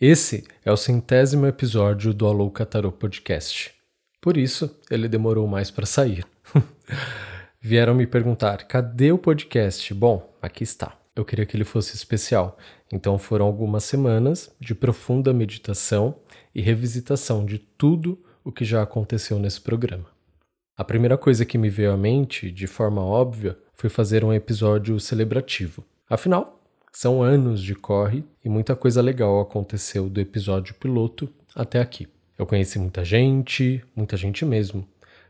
Esse é o centésimo episódio do Alô Catarô Podcast. Por isso, ele demorou mais para sair. Vieram me perguntar: cadê o podcast? Bom, aqui está. Eu queria que ele fosse especial, então foram algumas semanas de profunda meditação e revisitação de tudo o que já aconteceu nesse programa. A primeira coisa que me veio à mente, de forma óbvia, foi fazer um episódio celebrativo. Afinal, são anos de corre e muita coisa legal aconteceu do episódio piloto até aqui. Eu conheci muita gente, muita gente mesmo.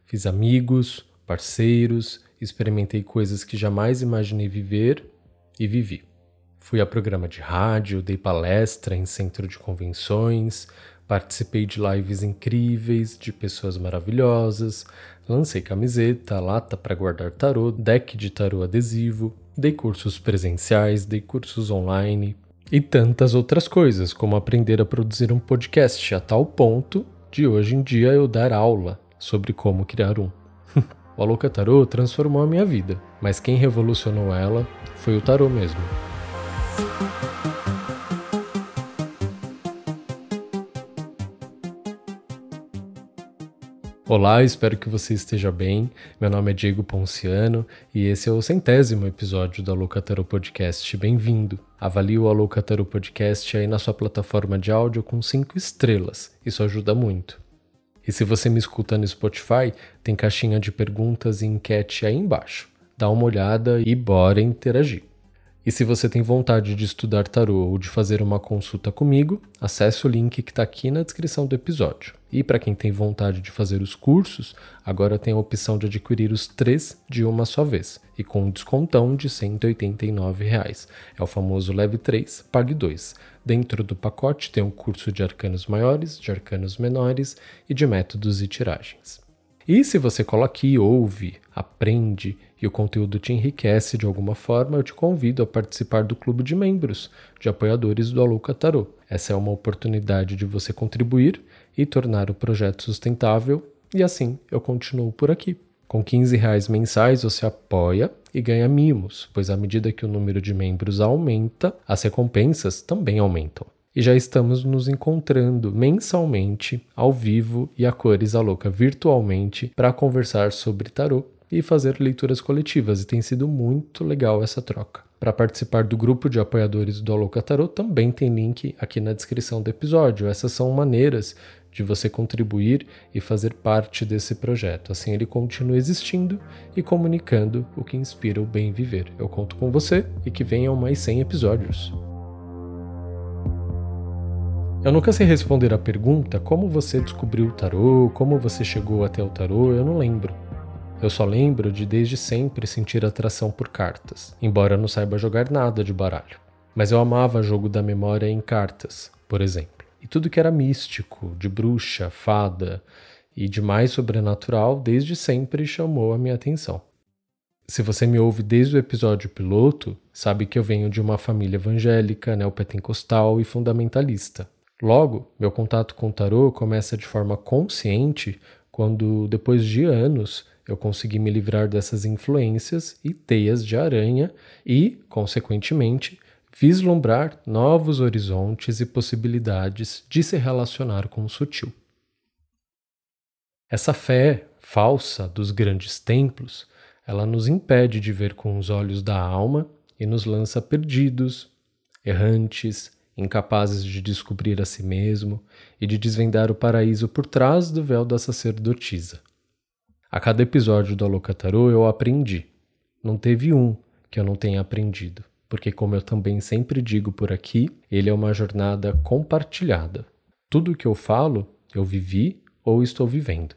Fiz amigos, parceiros, experimentei coisas que jamais imaginei viver e vivi. Fui a programa de rádio, dei palestra em centro de convenções, participei de lives incríveis de pessoas maravilhosas, lancei camiseta, lata para guardar tarô, deck de tarô adesivo, dei cursos presenciais, dei cursos online e tantas outras coisas, como aprender a produzir um podcast a tal ponto de hoje em dia eu dar aula sobre como criar um. o Aloca Tarô transformou a minha vida, mas quem revolucionou ela foi o tarô mesmo. Olá, espero que você esteja bem. Meu nome é Diego Ponciano e esse é o centésimo episódio do Alocataro Podcast. Bem-vindo! Avalie o Alocataro Podcast aí na sua plataforma de áudio com cinco estrelas, isso ajuda muito. E se você me escuta no Spotify, tem caixinha de perguntas e enquete aí embaixo. Dá uma olhada e bora interagir. E se você tem vontade de estudar tarô ou de fazer uma consulta comigo, acesse o link que está aqui na descrição do episódio. E para quem tem vontade de fazer os cursos, agora tem a opção de adquirir os três de uma só vez e com um descontão de 189 reais. É o famoso Leve 3, Pague 2. Dentro do pacote tem um curso de arcanos maiores, de arcanos menores e de métodos e tiragens. E se você cola aqui, ouve, aprende e o conteúdo te enriquece de alguma forma, eu te convido a participar do clube de membros, de apoiadores do Aluca Tarô. Essa é uma oportunidade de você contribuir e tornar o projeto sustentável, e assim eu continuo por aqui. Com 15 reais mensais você apoia e ganha mimos, pois à medida que o número de membros aumenta, as recompensas também aumentam. E já estamos nos encontrando mensalmente, ao vivo e a cores a louca virtualmente para conversar sobre tarô e fazer leituras coletivas, e tem sido muito legal essa troca. Para participar do grupo de apoiadores do Aloca Tarot também tem link aqui na descrição do episódio. Essas são maneiras de você contribuir e fazer parte desse projeto. Assim ele continua existindo e comunicando o que inspira o bem viver. Eu conto com você e que venham mais 100 episódios. Eu nunca sei responder a pergunta como você descobriu o tarô, como você chegou até o tarô, eu não lembro. Eu só lembro de desde sempre sentir atração por cartas, embora não saiba jogar nada de baralho. Mas eu amava jogo da memória em cartas, por exemplo. E tudo que era místico, de bruxa, fada e de mais sobrenatural desde sempre chamou a minha atenção. Se você me ouve desde o episódio piloto, sabe que eu venho de uma família evangélica, neopentecostal e fundamentalista. Logo, meu contato com o tarô começa de forma consciente quando, depois de anos, eu consegui me livrar dessas influências e teias de aranha e, consequentemente, vislumbrar novos horizontes e possibilidades de se relacionar com o sutil. Essa fé falsa dos grandes templos, ela nos impede de ver com os olhos da alma e nos lança perdidos, errantes, incapazes de descobrir a si mesmo e de desvendar o paraíso por trás do véu da sacerdotisa. A cada episódio do Alocataru eu aprendi. Não teve um que eu não tenha aprendido, porque, como eu também sempre digo por aqui, ele é uma jornada compartilhada. Tudo o que eu falo, eu vivi ou estou vivendo.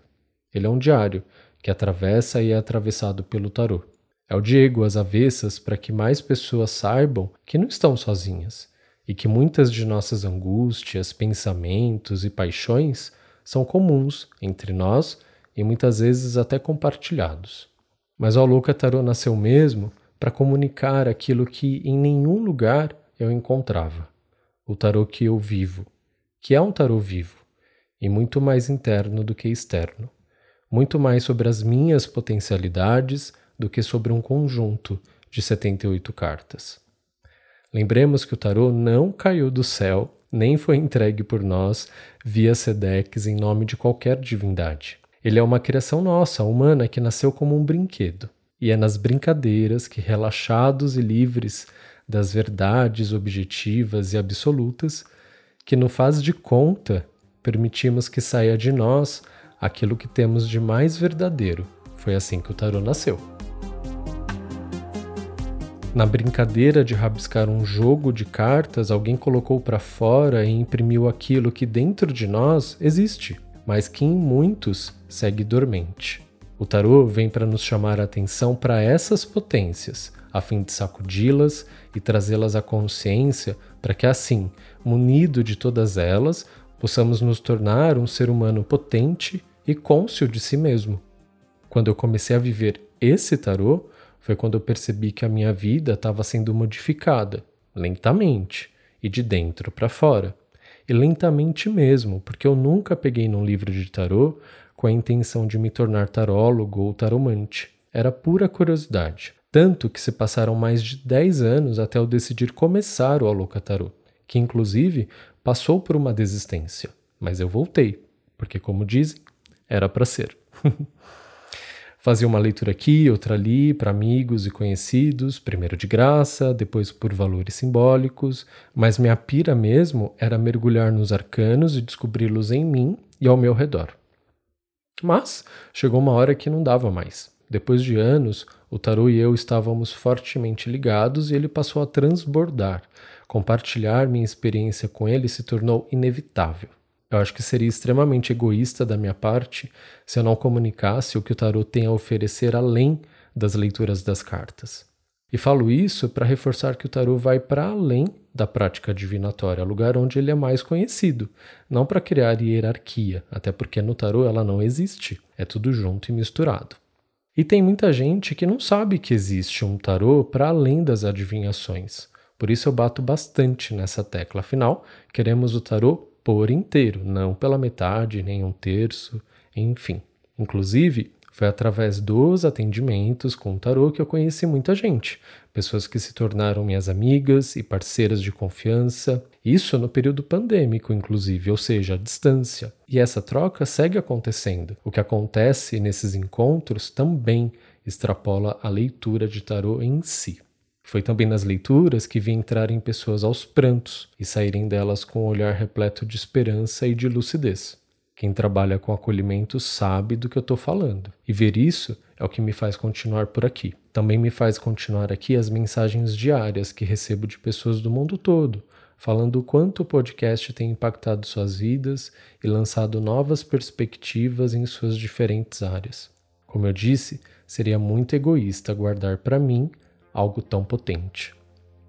Ele é um diário que atravessa e é atravessado pelo tarô. É o Diego às avessas para que mais pessoas saibam que não estão sozinhas e que muitas de nossas angústias, pensamentos e paixões são comuns entre nós e muitas vezes até compartilhados. Mas o Tarô nasceu mesmo para comunicar aquilo que em nenhum lugar eu encontrava. O tarô que eu vivo, que é um tarô vivo, e muito mais interno do que externo. Muito mais sobre as minhas potencialidades do que sobre um conjunto de 78 cartas. Lembremos que o tarô não caiu do céu nem foi entregue por nós via Sedex em nome de qualquer divindade. Ele é uma criação nossa, humana, que nasceu como um brinquedo. E é nas brincadeiras que, relaxados e livres das verdades objetivas e absolutas, que no faz de conta permitimos que saia de nós aquilo que temos de mais verdadeiro. Foi assim que o tarô nasceu. Na brincadeira de rabiscar um jogo de cartas, alguém colocou para fora e imprimiu aquilo que dentro de nós existe, mas que em muitos segue dormente. O tarô vem para nos chamar a atenção para essas potências, a fim de sacudi-las e trazê-las à consciência, para que assim, munido de todas elas, possamos nos tornar um ser humano potente e cônscio de si mesmo. Quando eu comecei a viver esse tarô, foi quando eu percebi que a minha vida estava sendo modificada, lentamente, e de dentro para fora. E lentamente mesmo, porque eu nunca peguei num livro de tarô com a intenção de me tornar tarólogo ou taromante. Era pura curiosidade. Tanto que se passaram mais de 10 anos até eu decidir começar o Aloca Tarô, que inclusive passou por uma desistência. Mas eu voltei, porque, como dizem, era para ser. Fazia uma leitura aqui, outra ali, para amigos e conhecidos, primeiro de graça, depois por valores simbólicos, mas minha pira mesmo era mergulhar nos arcanos e descobri-los em mim e ao meu redor. Mas chegou uma hora que não dava mais. Depois de anos, o tarô e eu estávamos fortemente ligados e ele passou a transbordar. Compartilhar minha experiência com ele se tornou inevitável. Eu acho que seria extremamente egoísta da minha parte se eu não comunicasse o que o tarot tem a oferecer além das leituras das cartas. E falo isso para reforçar que o tarot vai para além da prática divinatória, lugar onde ele é mais conhecido, não para criar hierarquia, até porque no tarot ela não existe, é tudo junto e misturado. E tem muita gente que não sabe que existe um tarot para além das adivinhações. Por isso eu bato bastante nessa tecla. Afinal, queremos o tarot por inteiro, não pela metade, nem um terço, enfim. Inclusive, foi através dos atendimentos com o tarô que eu conheci muita gente, pessoas que se tornaram minhas amigas e parceiras de confiança. Isso no período pandêmico, inclusive, ou seja, à distância. E essa troca segue acontecendo. O que acontece nesses encontros também extrapola a leitura de tarô em si. Foi também nas leituras que vi entrarem pessoas aos prantos e saírem delas com um olhar repleto de esperança e de lucidez. Quem trabalha com acolhimento sabe do que eu estou falando. E ver isso é o que me faz continuar por aqui. Também me faz continuar aqui as mensagens diárias que recebo de pessoas do mundo todo, falando o quanto o podcast tem impactado suas vidas e lançado novas perspectivas em suas diferentes áreas. Como eu disse, seria muito egoísta guardar para mim algo tão potente.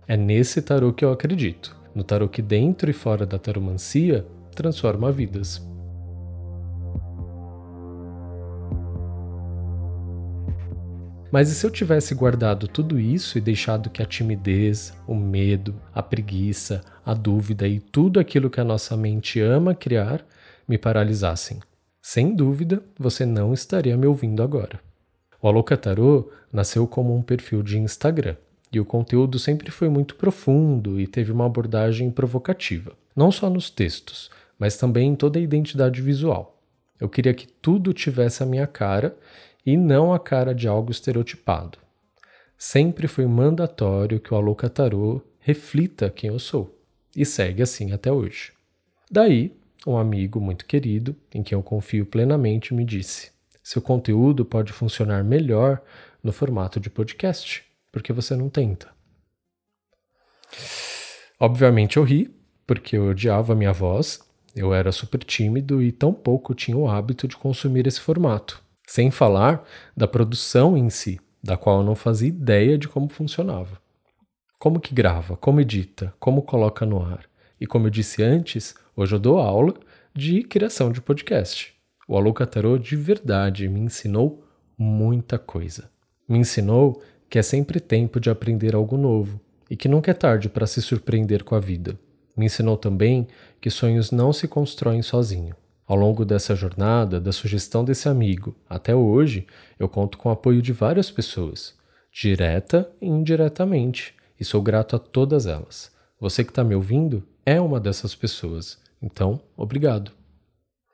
É nesse tarô que eu acredito, no tarô que dentro e fora da taromancia transforma vidas. Mas e se eu tivesse guardado tudo isso e deixado que a timidez, o medo, a preguiça, a dúvida e tudo aquilo que a nossa mente ama criar me paralisassem? Sem dúvida, você não estaria me ouvindo agora. O Aloca Tarô nasceu como um perfil de Instagram e o conteúdo sempre foi muito profundo e teve uma abordagem provocativa, não só nos textos, mas também em toda a identidade visual. Eu queria que tudo tivesse a minha cara e não a cara de algo estereotipado. Sempre foi mandatório que o Aloca Tarô reflita quem eu sou, e segue assim até hoje. Daí, um amigo muito querido, em quem eu confio plenamente, me disse: seu conteúdo pode funcionar melhor no formato de podcast, porque você não tenta. Obviamente eu ri, porque eu odiava a minha voz, eu era super tímido e tão pouco tinha o hábito de consumir esse formato. Sem falar da produção em si, da qual eu não fazia ideia de como funcionava. Como que grava, como edita, como coloca no ar. E como eu disse antes, hoje eu dou aula de criação de podcast. O Aluca Tarot de verdade me ensinou muita coisa. Me ensinou que é sempre tempo de aprender algo novo e que nunca é tarde para se surpreender com a vida. Me ensinou também que sonhos não se constroem sozinho. Ao longo dessa jornada, da sugestão desse amigo até hoje, eu conto com o apoio de várias pessoas, direta e indiretamente, e sou grato a todas elas. Você que está me ouvindo, é uma dessas pessoas. Então, obrigado.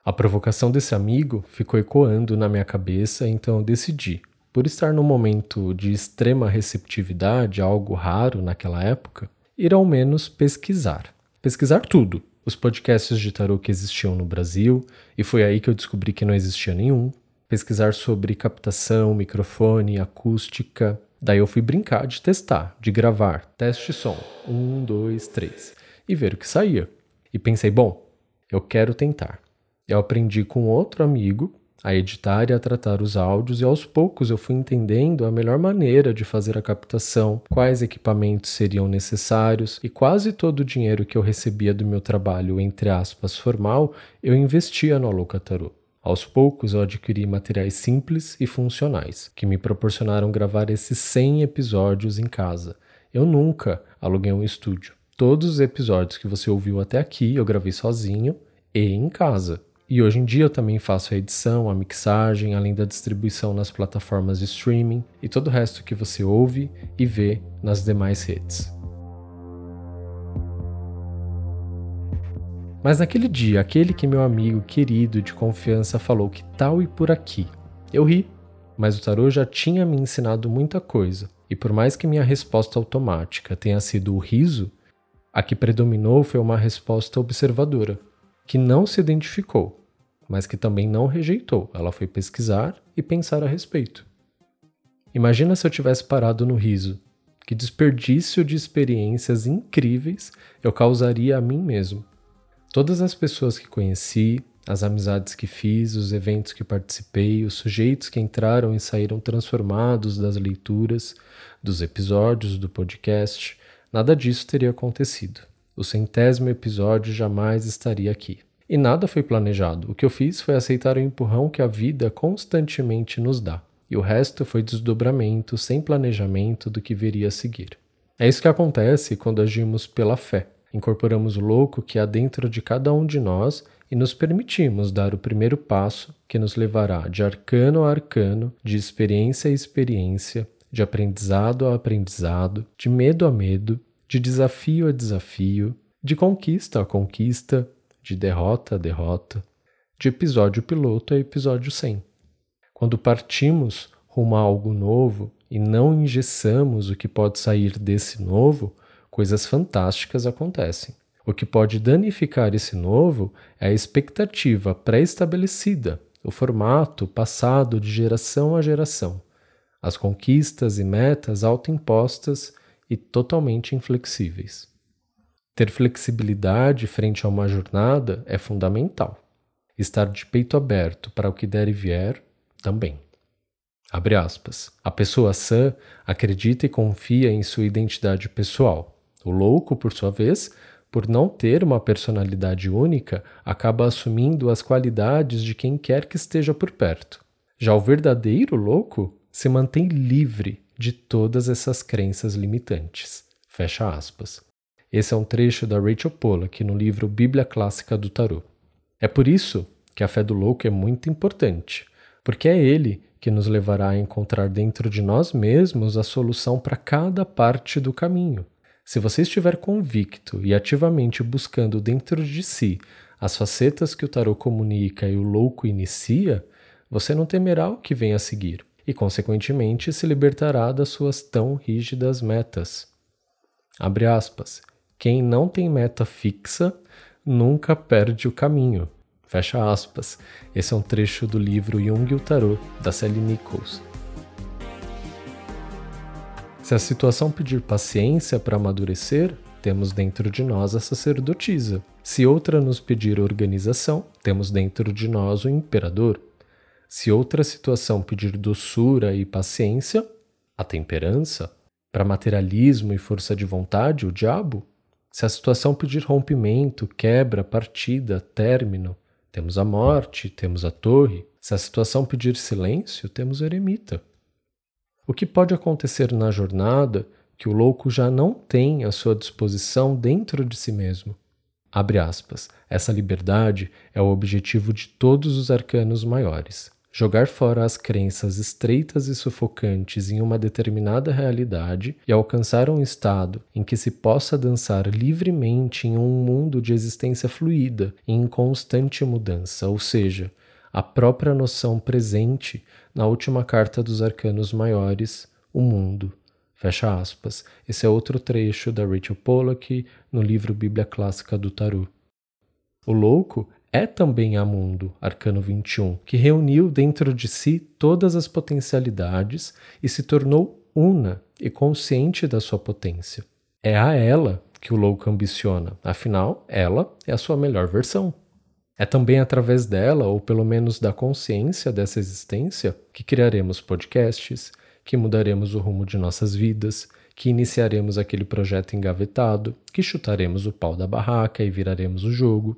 A provocação desse amigo ficou ecoando na minha cabeça, então eu decidi, por estar num momento de extrema receptividade, algo raro naquela época, ir ao menos pesquisar. Pesquisar tudo. Os podcasts de tarô que existiam no Brasil, e foi aí que eu descobri que não existia nenhum. Pesquisar sobre captação, microfone, acústica. Daí eu fui brincar de testar, de gravar, teste som, um, dois, três, e ver o que saía. E pensei, bom, eu quero tentar. Eu aprendi com outro amigo a editar e a tratar os áudios, e aos poucos eu fui entendendo a melhor maneira de fazer a captação, quais equipamentos seriam necessários, e quase todo o dinheiro que eu recebia do meu trabalho, entre aspas, formal, eu investia no Alocatarô. Aos poucos eu adquiri materiais simples e funcionais, que me proporcionaram gravar esses 100 episódios em casa. Eu nunca aluguei um estúdio. Todos os episódios que você ouviu até aqui eu gravei sozinho e em casa. E hoje em dia eu também faço a edição, a mixagem, além da distribuição nas plataformas de streaming e todo o resto que você ouve e vê nas demais redes. Mas naquele dia, aquele que meu amigo querido de confiança falou que tal e por aqui, eu ri, mas o tarô já tinha me ensinado muita coisa, e por mais que minha resposta automática tenha sido o riso, a que predominou foi uma resposta observadora, que não se identificou, mas que também não rejeitou. Ela foi pesquisar e pensar a respeito. Imagina se eu tivesse parado no riso. Que desperdício de experiências incríveis eu causaria a mim mesmo. Todas as pessoas que conheci, as amizades que fiz, os eventos que participei, os sujeitos que entraram e saíram transformados das leituras, dos episódios do podcast, nada disso teria acontecido. O centésimo episódio jamais estaria aqui. E nada foi planejado. O que eu fiz foi aceitar o empurrão que a vida constantemente nos dá. E o resto foi desdobramento, sem planejamento do que viria a seguir. É isso que acontece quando agimos pela fé. Incorporamos o louco que há dentro de cada um de nós e nos permitimos dar o primeiro passo que nos levará de arcano a arcano, de experiência a experiência, de aprendizado a aprendizado, de medo a medo, de desafio a desafio, de conquista a conquista, de derrota a derrota, de episódio piloto a episódio 100. Quando partimos rumo a algo novo e não engessamos o que pode sair desse novo, coisas fantásticas acontecem. O que pode danificar esse novo é a expectativa pré-estabelecida, o formato passado de geração a geração, as conquistas e metas autoimpostas e totalmente inflexíveis. Ter flexibilidade frente a uma jornada é fundamental. Estar de peito aberto para o que der e vier também. Abre aspas. A pessoa sã acredita e confia em sua identidade pessoal. O louco, por sua vez, por não ter uma personalidade única, acaba assumindo as qualidades de quem quer que esteja por perto. Já o verdadeiro louco se mantém livre de todas essas crenças limitantes. Fecha aspas. Esse é um trecho da Rachel Pollack no livro Bíblia Clássica do Tarot. É por isso que a fé do louco é muito importante, porque é ele que nos levará a encontrar dentro de nós mesmos a solução para cada parte do caminho. Se você estiver convicto e ativamente buscando dentro de si as facetas que o tarot comunica e o louco inicia, você não temerá o que vem a seguir e, consequentemente, se libertará das suas tão rígidas metas. Abre aspas. Quem não tem meta fixa nunca perde o caminho. Fecha aspas. Esse é um trecho do livro Jung e o Tarot, da Sally Nichols. Se a situação pedir paciência para amadurecer, temos dentro de nós a sacerdotisa. Se outra nos pedir organização, temos dentro de nós o imperador. Se outra situação pedir doçura e paciência, a temperança. Para materialismo e força de vontade, o diabo. Se a situação pedir rompimento, quebra, partida, término, temos a morte, temos a torre. Se a situação pedir silêncio, temos o eremita. O que pode acontecer na jornada que o louco já não tem à sua disposição dentro de si mesmo? Abre aspas. Essa liberdade é o objetivo de todos os arcanos maiores. Jogar fora as crenças estreitas e sufocantes em uma determinada realidade e alcançar um estado em que se possa dançar livremente em um mundo de existência fluida e em constante mudança, ou seja, a própria noção presente na última carta dos arcanos maiores, o mundo. Fecha aspas. Esse é outro trecho da Rachel Pollack no livro Bíblia Clássica do Tarot. O louco é também Amundo, Arcano 21, que reuniu dentro de si todas as potencialidades e se tornou una e consciente da sua potência. É a ela que o louco ambiciona, afinal, ela é a sua melhor versão. É também através dela, ou pelo menos da consciência dessa existência, que criaremos podcasts, que mudaremos o rumo de nossas vidas, que iniciaremos aquele projeto engavetado, que chutaremos o pau da barraca e viraremos o jogo,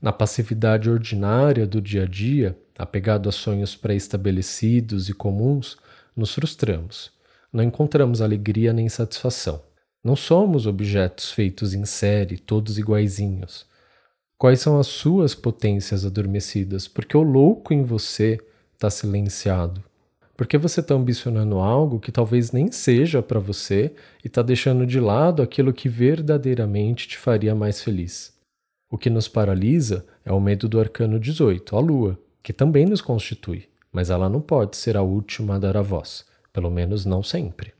na passividade ordinária do dia a dia, apegado a sonhos pré-estabelecidos e comuns, nos frustramos. Não encontramos alegria nem satisfação. Não somos objetos feitos em série, todos iguaizinhos. Quais são as suas potências adormecidas? Porque o louco em você está silenciado. Porque você está ambicionando algo que talvez nem seja para você e está deixando de lado aquilo que verdadeiramente te faria mais feliz. O que nos paralisa é o medo do arcano 18, a lua, que também nos constitui, mas ela não pode ser a última a dar a voz, pelo menos não sempre.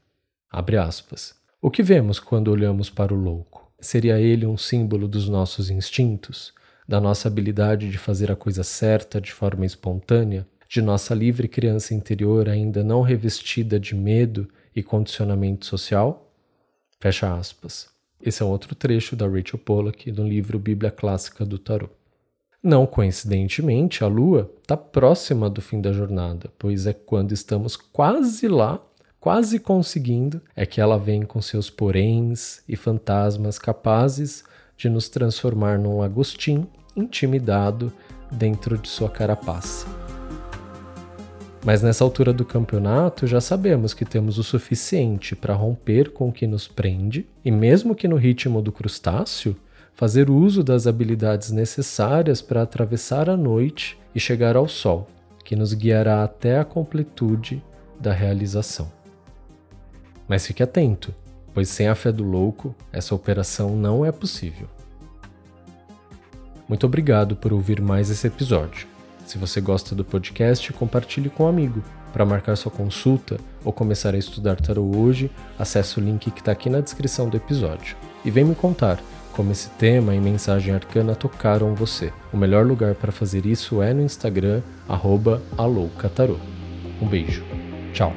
Abre aspas. O que vemos quando olhamos para o louco? Seria ele um símbolo dos nossos instintos, da nossa habilidade de fazer a coisa certa de forma espontânea, de nossa livre criança interior ainda não revestida de medo e condicionamento social? Fecha aspas. Esse é outro trecho da Rachel Pollack no livro Bíblia Clássica do Tarot. Não coincidentemente, a Lua está próxima do fim da jornada, pois é quando estamos quase lá, quase conseguindo, é que ela vem com seus poréns e fantasmas capazes de nos transformar num Agostinho intimidado dentro de sua carapaça. Mas nessa altura do campeonato já sabemos que temos o suficiente para romper com o que nos prende e, mesmo que no ritmo do crustáceo, fazer uso das habilidades necessárias para atravessar a noite e chegar ao sol, que nos guiará até a completude da realização. Mas fique atento, pois sem a fé do louco, essa operação não é possível. Muito obrigado por ouvir mais esse episódio. Se você gosta do podcast, compartilhe com um amigo. Para marcar sua consulta ou começar a estudar tarot hoje, acesse o link que está aqui na descrição do episódio. E vem me contar como esse tema e mensagem arcana tocaram você. O melhor lugar para fazer isso é no Instagram, arroba Um beijo. Tchau.